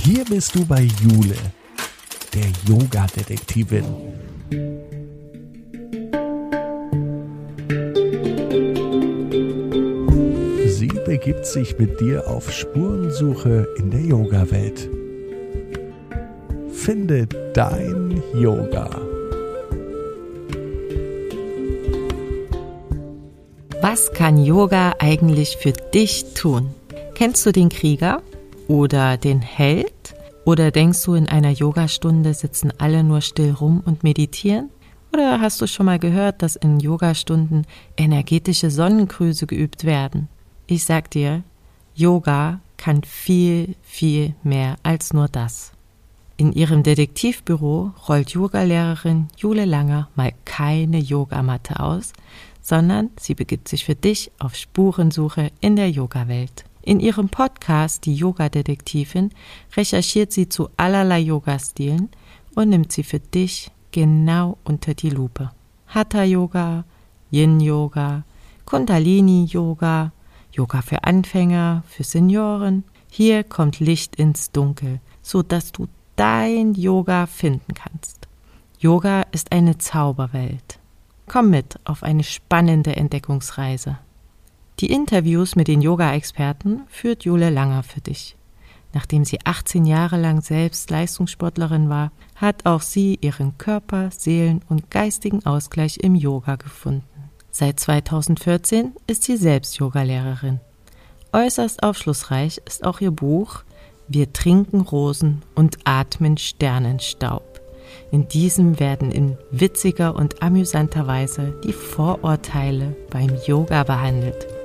Hier bist du bei Jule, der Yoga-Detektivin. Sie begibt sich mit dir auf Spurensuche in der Yoga-Welt. Finde dein Yoga. Was kann Yoga eigentlich für dich tun? Kennst du den Krieger oder den Held? Oder denkst du, in einer Yogastunde sitzen alle nur still rum und meditieren? Oder hast du schon mal gehört, dass in Yogastunden energetische Sonnengrüße geübt werden? Ich sag dir, Yoga kann viel, viel mehr als nur das. In ihrem Detektivbüro rollt Yogalehrerin Jule Langer mal keine Yogamatte aus, sondern sie begibt sich für dich auf Spurensuche in der Yogawelt. In ihrem Podcast Die Yoga-Detektivin recherchiert sie zu allerlei Yoga-Stilen und nimmt sie für dich genau unter die Lupe. Hatha-Yoga, Yin-Yoga, Kundalini-Yoga, Yoga für Anfänger, für Senioren. Hier kommt Licht ins Dunkel, so dass du dein Yoga finden kannst. Yoga ist eine Zauberwelt. Komm mit auf eine spannende Entdeckungsreise. Die Interviews mit den Yoga-Experten führt Jule Langer für dich. Nachdem sie 18 Jahre lang selbst Leistungssportlerin war, hat auch sie ihren Körper, Seelen und geistigen Ausgleich im Yoga gefunden. Seit 2014 ist sie selbst Yogalehrerin. Äußerst aufschlussreich ist auch ihr Buch Wir trinken Rosen und atmen Sternenstaub. In diesem werden in witziger und amüsanter Weise die Vorurteile beim Yoga behandelt.